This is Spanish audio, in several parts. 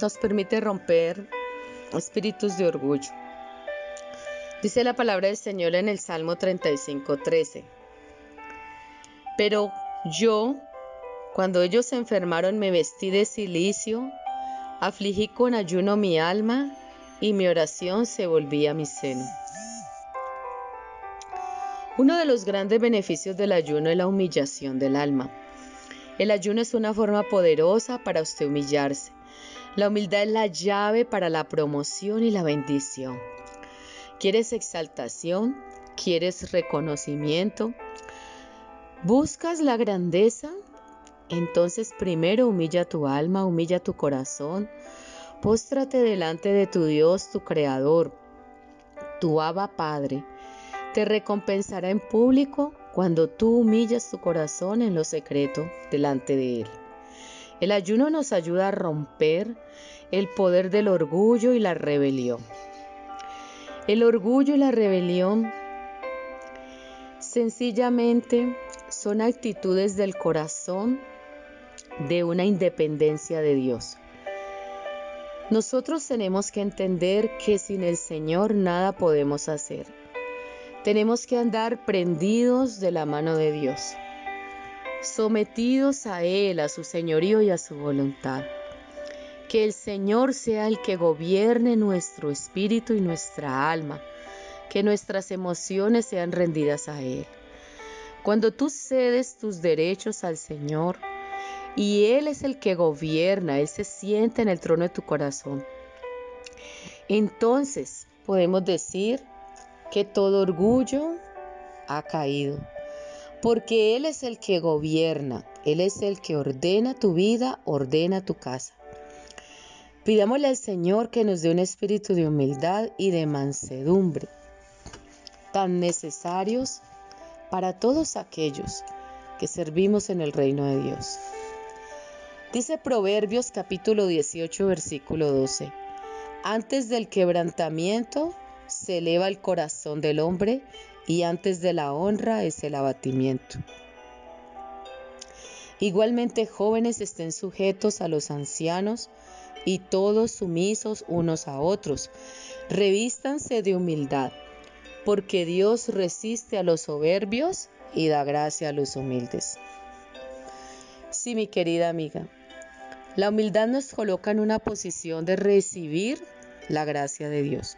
nos permite romper espíritus de orgullo. Dice la palabra del Señor en el Salmo 35:13. Pero yo, cuando ellos se enfermaron, me vestí de silicio, afligí con ayuno mi alma y mi oración se volvía a mi seno. Uno de los grandes beneficios del ayuno es la humillación del alma. El ayuno es una forma poderosa para usted humillarse. La humildad es la llave para la promoción y la bendición. ¿Quieres exaltación? ¿Quieres reconocimiento? ¿Buscas la grandeza? Entonces primero humilla tu alma, humilla tu corazón, póstrate delante de tu Dios, tu Creador, tu Abba Padre. Te recompensará en público cuando tú humillas tu corazón en lo secreto delante de Él. El ayuno nos ayuda a romper el poder del orgullo y la rebelión. El orgullo y la rebelión sencillamente son actitudes del corazón de una independencia de Dios. Nosotros tenemos que entender que sin el Señor nada podemos hacer. Tenemos que andar prendidos de la mano de Dios, sometidos a Él, a su señorío y a su voluntad. Que el Señor sea el que gobierne nuestro espíritu y nuestra alma, que nuestras emociones sean rendidas a Él. Cuando tú cedes tus derechos al Señor y Él es el que gobierna, Él se siente en el trono de tu corazón, entonces podemos decir, que todo orgullo ha caído, porque Él es el que gobierna, Él es el que ordena tu vida, ordena tu casa. Pidámosle al Señor que nos dé un espíritu de humildad y de mansedumbre, tan necesarios para todos aquellos que servimos en el reino de Dios. Dice Proverbios capítulo 18 versículo 12, antes del quebrantamiento se eleva el corazón del hombre y antes de la honra es el abatimiento. Igualmente jóvenes estén sujetos a los ancianos y todos sumisos unos a otros. Revístanse de humildad, porque Dios resiste a los soberbios y da gracia a los humildes. Sí, mi querida amiga, la humildad nos coloca en una posición de recibir la gracia de Dios.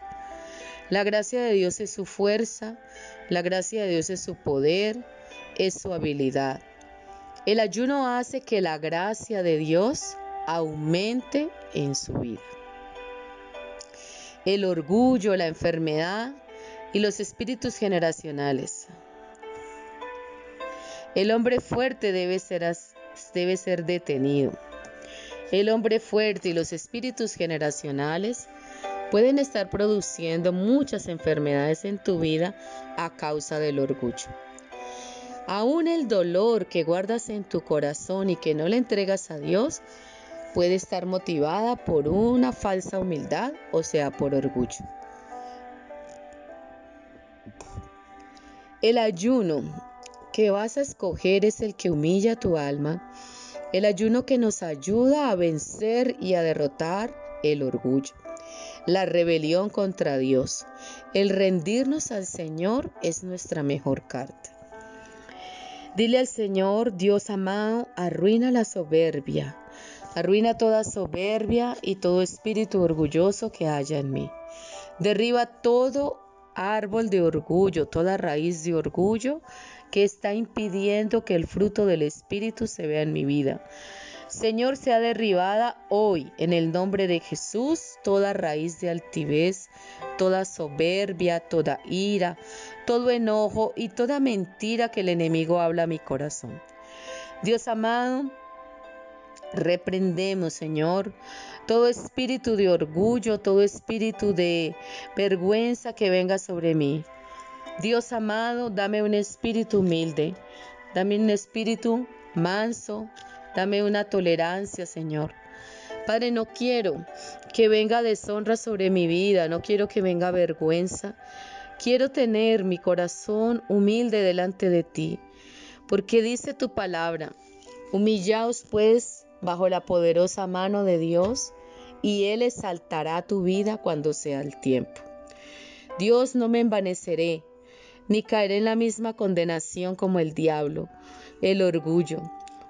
La gracia de Dios es su fuerza, la gracia de Dios es su poder, es su habilidad. El ayuno hace que la gracia de Dios aumente en su vida. El orgullo, la enfermedad y los espíritus generacionales. El hombre fuerte debe ser, detenido. El hombre fuerte y los espíritus generacionales pueden estar produciendo muchas enfermedades en tu vida a causa del orgullo. Aún el dolor que guardas en tu corazón y que no le entregas a Dios puede estar motivada por una falsa humildad, o sea, por orgullo. El ayuno que vas a escoger es el que humilla tu alma, el ayuno que nos ayuda a vencer y a derrotar el orgullo la rebelión contra Dios. El rendirnos al Señor es nuestra mejor carta. Dile al Señor, Dios amado, arruina la soberbia, arruina toda soberbia y todo espíritu orgulloso que haya en mí. Derriba todo árbol de orgullo, toda raíz de orgullo que está impidiendo que el fruto del Espíritu se vea en mi vida. Señor, sea derribada hoy en el nombre de Jesús toda raíz de altivez, toda soberbia, toda ira, todo enojo y toda mentira que el enemigo habla a mi corazón. Dios amado, Reprendemos, Señor, todo espíritu de orgullo, todo espíritu de vergüenza que venga sobre mí. Dios amado, dame un espíritu humilde, dame un espíritu manso, dame una tolerancia, Señor. Padre, no quiero que venga deshonra sobre mi vida, no quiero que venga vergüenza. Quiero tener mi corazón humilde delante de ti, porque dice tu palabra, humillaos pues bajo la poderosa mano de Dios, y Él exaltará tu vida cuando sea el tiempo. Dios no me envaneceré, ni caeré en la misma condenación como el diablo, el orgullo.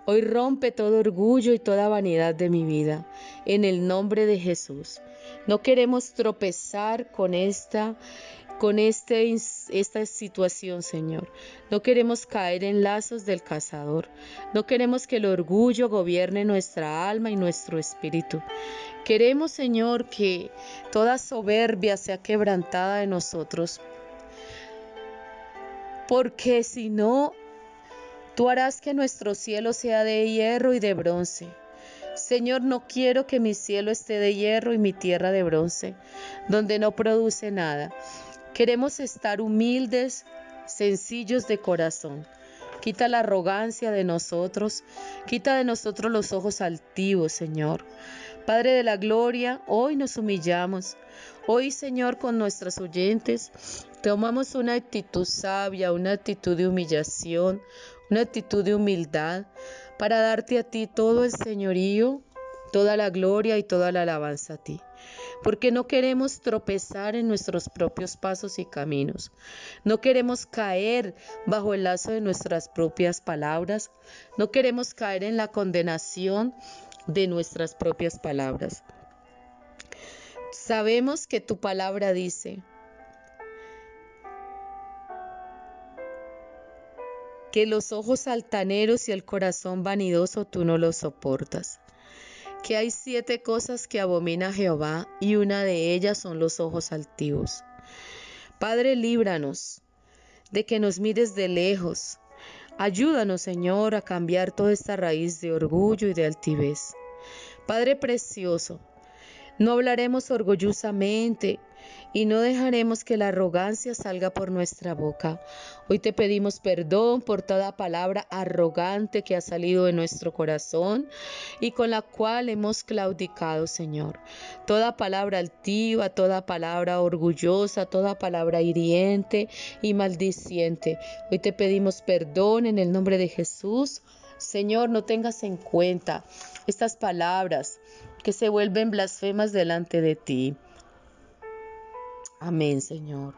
Hoy rompe todo orgullo y toda vanidad de mi vida, en el nombre de Jesús. No queremos tropezar con esta con este, esta situación, Señor. No queremos caer en lazos del cazador. No queremos que el orgullo gobierne nuestra alma y nuestro espíritu. Queremos, Señor, que toda soberbia sea quebrantada de nosotros porque si no, tú harás que nuestro cielo sea de hierro y de bronce. Señor, no quiero que mi cielo esté de hierro y mi tierra de bronce, donde no produce nada. Queremos estar humildes, sencillos de corazón. Quita la arrogancia de nosotros, quita de nosotros los ojos altivos, Señor. Padre de la gloria, hoy nos humillamos. Hoy, Señor, con nuestros oyentes, tomamos una actitud sabia, una actitud de humillación, una actitud de humildad, para darte a ti todo el señorío, toda la gloria y toda la alabanza a ti. Porque no queremos tropezar en nuestros propios pasos y caminos. No queremos caer bajo el lazo de nuestras propias palabras. No queremos caer en la condenación de nuestras propias palabras. Sabemos que tu palabra dice que los ojos altaneros y el corazón vanidoso tú no los soportas. Que hay siete cosas que abomina Jehová y una de ellas son los ojos altivos. Padre, líbranos de que nos mires de lejos, Ayúdanos, Señor, a cambiar toda esta raíz de orgullo y de altivez. Padre precioso, no hablaremos orgullosamente y no dejaremos que la arrogancia salga por nuestra boca. Hoy te pedimos perdón por toda palabra arrogante que ha salido de nuestro corazón y con la cual hemos claudicado, Señor. Toda palabra altiva, toda palabra orgullosa, toda palabra hiriente y maldiciente. Hoy te pedimos perdón en el nombre de Jesús. Señor, no tengas en cuenta estas palabras que se vuelven blasfemas delante de ti. Amén, Señor.